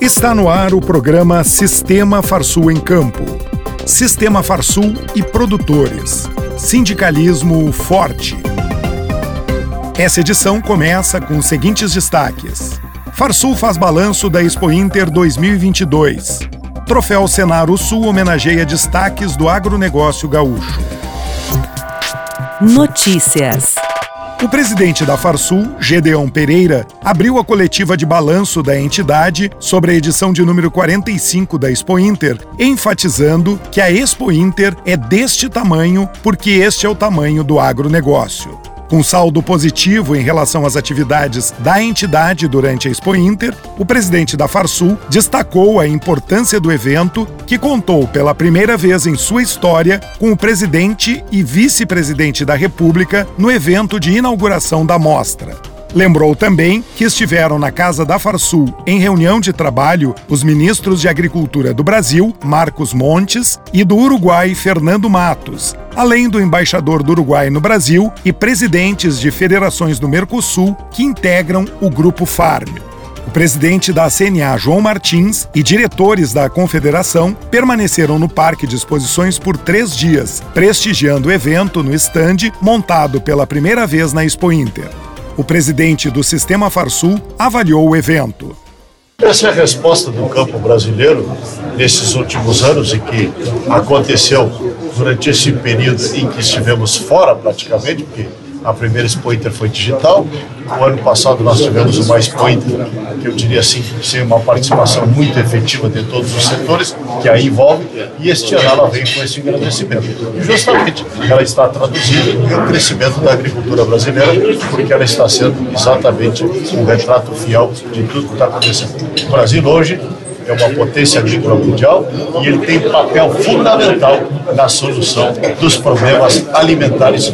Está no ar o programa Sistema Farsul em Campo. Sistema Farsul e produtores. Sindicalismo forte. Essa edição começa com os seguintes destaques. Farsul faz balanço da Expo Inter 2022. Troféu Senaro Sul homenageia destaques do agronegócio gaúcho. Notícias. O presidente da Farsul, Gedeon Pereira, abriu a coletiva de balanço da entidade sobre a edição de número 45 da Expo Inter, enfatizando que a Expo Inter é deste tamanho porque este é o tamanho do agronegócio. Com saldo positivo em relação às atividades da entidade durante a Expo Inter, o presidente da Farsul destacou a importância do evento, que contou pela primeira vez em sua história com o presidente e vice-presidente da República no evento de inauguração da mostra. Lembrou também que estiveram na Casa da Farsul, em reunião de trabalho, os ministros de Agricultura do Brasil, Marcos Montes, e do Uruguai, Fernando Matos, além do embaixador do Uruguai no Brasil e presidentes de federações do Mercosul que integram o Grupo Farm. O presidente da CNA, João Martins, e diretores da confederação permaneceram no Parque de Exposições por três dias, prestigiando o evento no estande montado pela primeira vez na Expo Inter. O presidente do Sistema Farsul avaliou o evento. Essa é a resposta do campo brasileiro nesses últimos anos e que aconteceu durante esse período em que estivemos fora praticamente, porque a primeira Expo Inter foi digital. O ano passado nós tivemos uma Expo Inter, que eu diria assim, sem uma participação muito efetiva de todos os setores, que aí envolve, e este ano ela vem com esse engrandecimento. E justamente ela está traduzida no crescimento da agricultura brasileira, porque ela está sendo exatamente um retrato fiel de tudo que está acontecendo. O Brasil hoje é uma potência agrícola mundial e ele tem um papel fundamental na solução dos problemas alimentares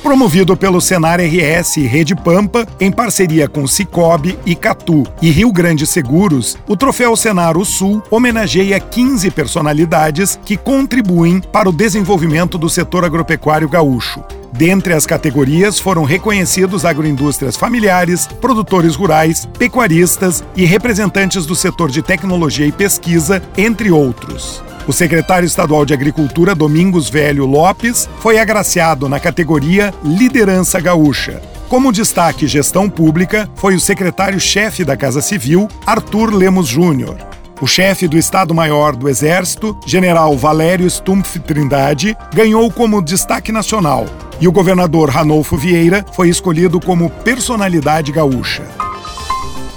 promovido pelo Senar RS e Rede Pampa, em parceria com Cicobi, Icatu e Rio Grande Seguros, o Troféu Senaro Sul homenageia 15 personalidades que contribuem para o desenvolvimento do setor agropecuário gaúcho. Dentre as categorias foram reconhecidos agroindústrias familiares, produtores rurais, pecuaristas e representantes do setor de tecnologia e pesquisa, entre outros. O secretário estadual de Agricultura, Domingos Velho Lopes, foi agraciado na categoria Liderança Gaúcha. Como destaque gestão pública, foi o secretário-chefe da Casa Civil, Arthur Lemos Júnior. O chefe do Estado-Maior do Exército, general Valério Stumpf Trindade, ganhou como destaque nacional, e o governador Ranolfo Vieira foi escolhido como personalidade gaúcha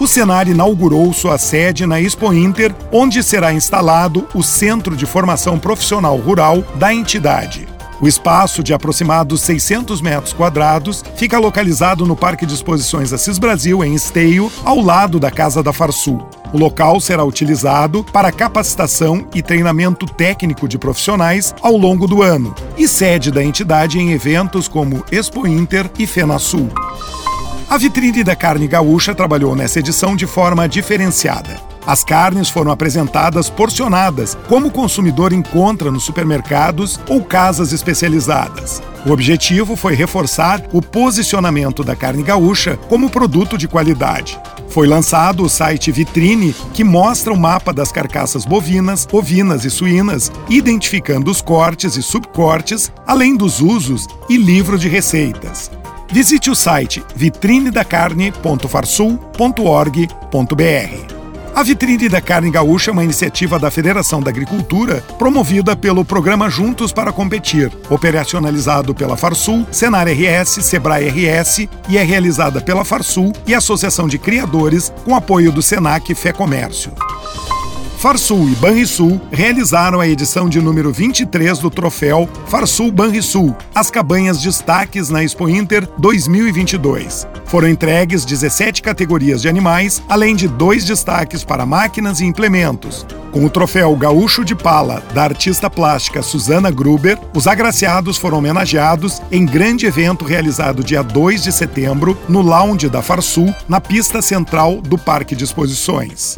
o Senar inaugurou sua sede na Expo Inter, onde será instalado o Centro de Formação Profissional Rural da entidade. O espaço, de aproximados 600 metros quadrados, fica localizado no Parque de Exposições Assis Brasil, em Esteio, ao lado da Casa da Farsul. O local será utilizado para capacitação e treinamento técnico de profissionais ao longo do ano e sede da entidade em eventos como Expo Inter e FenaSul. A vitrine da carne gaúcha trabalhou nessa edição de forma diferenciada. As carnes foram apresentadas porcionadas, como o consumidor encontra nos supermercados ou casas especializadas. O objetivo foi reforçar o posicionamento da carne gaúcha como produto de qualidade. Foi lançado o site Vitrine, que mostra o mapa das carcaças bovinas, ovinas e suínas, identificando os cortes e subcortes, além dos usos e livro de receitas. Visite o site vitrinedacarne.farsul.org.br. A Vitrine da Carne Gaúcha é uma iniciativa da Federação da Agricultura, promovida pelo programa Juntos para Competir, operacionalizado pela Farsul, Senar RS, Sebrae RS e é realizada pela Farsul e Associação de Criadores, com apoio do Senac Fé Comércio. Farsul e Banrisul realizaram a edição de número 23 do troféu Farsul Banrisul, as cabanhas destaques na Expo Inter 2022. Foram entregues 17 categorias de animais, além de dois destaques para máquinas e implementos. Com o troféu Gaúcho de Pala, da artista plástica Susana Gruber, os agraciados foram homenageados em grande evento realizado dia 2 de setembro no lounge da Farsul, na pista central do Parque de Exposições.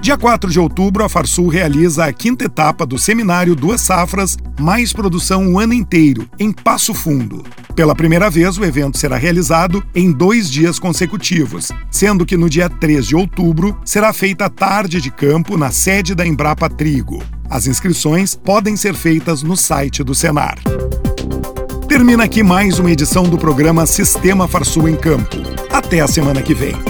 Dia 4 de outubro, a Farsul realiza a quinta etapa do seminário Duas Safras, Mais Produção o Ano Inteiro, em Passo Fundo. Pela primeira vez, o evento será realizado em dois dias consecutivos, sendo que no dia 3 de outubro será feita a tarde de campo na sede da Embrapa Trigo. As inscrições podem ser feitas no site do Senar. Termina aqui mais uma edição do programa Sistema Farsul em Campo. Até a semana que vem.